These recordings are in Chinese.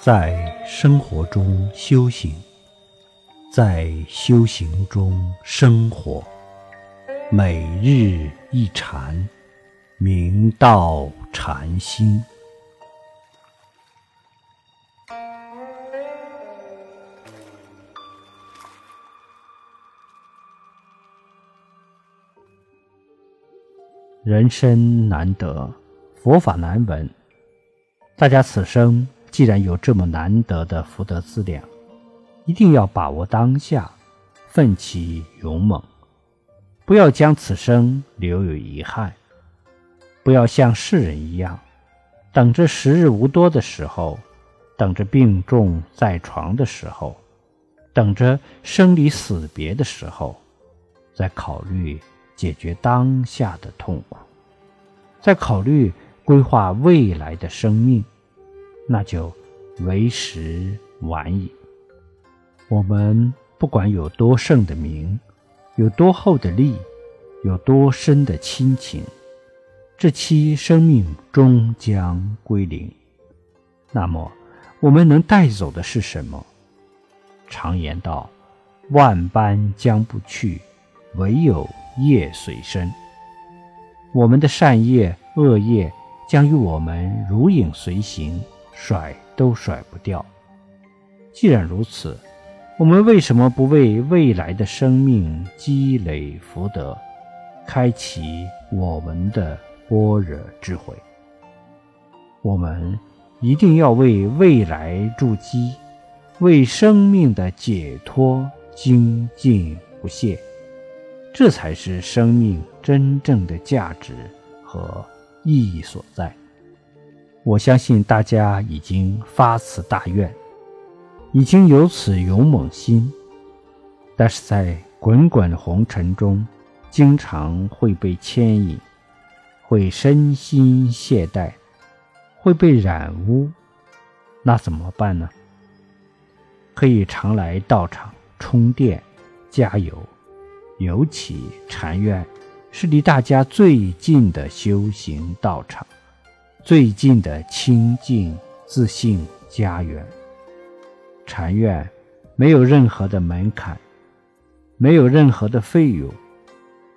在生活中修行，在修行中生活，每日一禅，明道禅心。人生难得，佛法难闻。大家此生既然有这么难得的福德资粮，一定要把握当下，奋起勇猛，不要将此生留有遗憾，不要像世人一样，等着时日无多的时候，等着病重在床的时候，等着生离死别的时候，再考虑解决当下的痛苦，再考虑。规划未来的生命，那就为时晚矣。我们不管有多盛的名，有多厚的利，有多深的亲情，这期生命终将归零。那么，我们能带走的是什么？常言道：“万般将不去，唯有业随身。”我们的善业、恶业。将与我们如影随形，甩都甩不掉。既然如此，我们为什么不为未来的生命积累福德，开启我们的般若智慧？我们一定要为未来筑基，为生命的解脱精进不懈，这才是生命真正的价值和。意义所在，我相信大家已经发此大愿，已经有此勇猛心，但是在滚滚红尘中，经常会被牵引，会身心懈怠，会被染污，那怎么办呢？可以常来道场充电、加油，尤其禅院。是离大家最近的修行道场，最近的清净自信家园。禅院没有任何的门槛，没有任何的费用，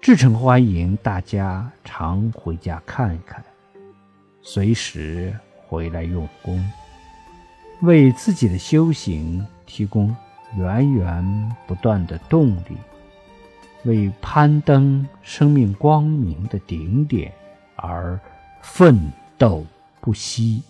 至诚欢迎大家常回家看看，随时回来用功，为自己的修行提供源源不断的动力。为攀登生命光明的顶点而奋斗不息。